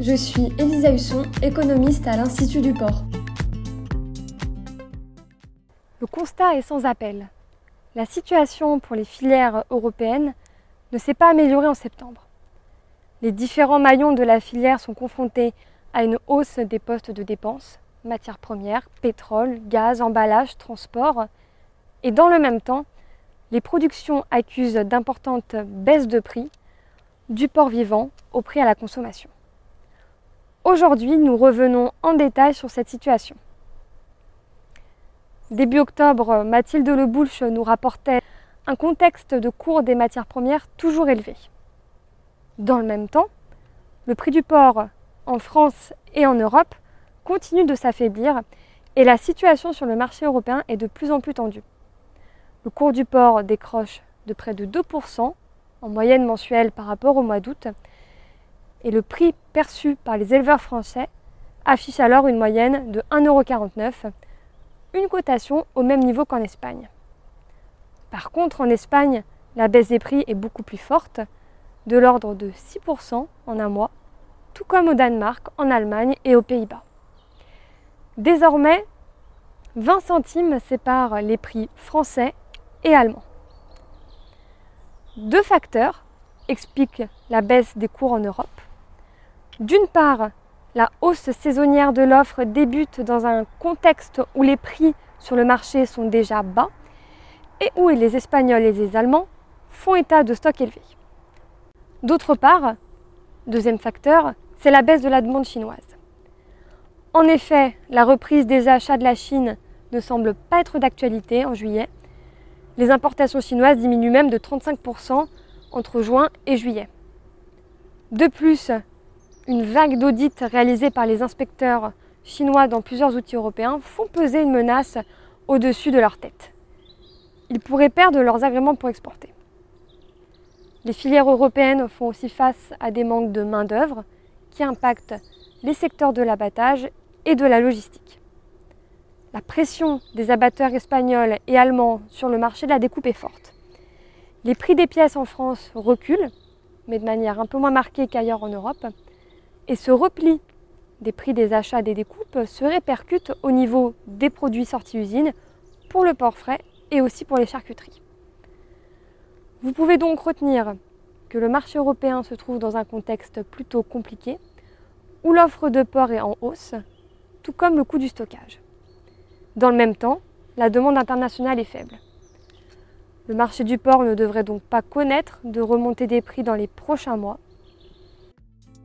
Je suis Elisa Husson, économiste à l'Institut du Port. Le constat est sans appel. La situation pour les filières européennes ne s'est pas améliorée en septembre. Les différents maillons de la filière sont confrontés à une hausse des postes de dépenses, matières premières, pétrole, gaz, emballage, transport, et dans le même temps, les productions accusent d'importantes baisses de prix du port vivant au prix à la consommation. Aujourd'hui, nous revenons en détail sur cette situation. Début octobre, Mathilde Leboulch nous rapportait un contexte de cours des matières premières toujours élevé. Dans le même temps, le prix du porc en France et en Europe continue de s'affaiblir et la situation sur le marché européen est de plus en plus tendue. Le cours du porc décroche de près de 2% en moyenne mensuelle par rapport au mois d'août et le prix perçu par les éleveurs français affiche alors une moyenne de 1,49€, une cotation au même niveau qu'en Espagne. Par contre, en Espagne, la baisse des prix est beaucoup plus forte, de l'ordre de 6% en un mois, tout comme au Danemark, en Allemagne et aux Pays-Bas. Désormais, 20 centimes séparent les prix français et allemand. Deux facteurs expliquent la baisse des cours en Europe. D'une part, la hausse saisonnière de l'offre débute dans un contexte où les prix sur le marché sont déjà bas et où les Espagnols et les Allemands font état de stocks élevés. D'autre part, deuxième facteur, c'est la baisse de la demande chinoise. En effet, la reprise des achats de la Chine ne semble pas être d'actualité en juillet, les importations chinoises diminuent même de 35% entre juin et juillet. De plus, une vague d'audits réalisés par les inspecteurs chinois dans plusieurs outils européens font peser une menace au-dessus de leur tête. Ils pourraient perdre leurs agréments pour exporter. Les filières européennes font aussi face à des manques de main-d'œuvre qui impactent les secteurs de l'abattage et de la logistique. La pression des abatteurs espagnols et allemands sur le marché de la découpe est forte. Les prix des pièces en France reculent, mais de manière un peu moins marquée qu'ailleurs en Europe. Et ce repli des prix des achats des découpes se répercute au niveau des produits sortis usine pour le porc frais et aussi pour les charcuteries. Vous pouvez donc retenir que le marché européen se trouve dans un contexte plutôt compliqué, où l'offre de porc est en hausse, tout comme le coût du stockage. Dans le même temps, la demande internationale est faible. Le marché du porc ne devrait donc pas connaître de remontée des prix dans les prochains mois.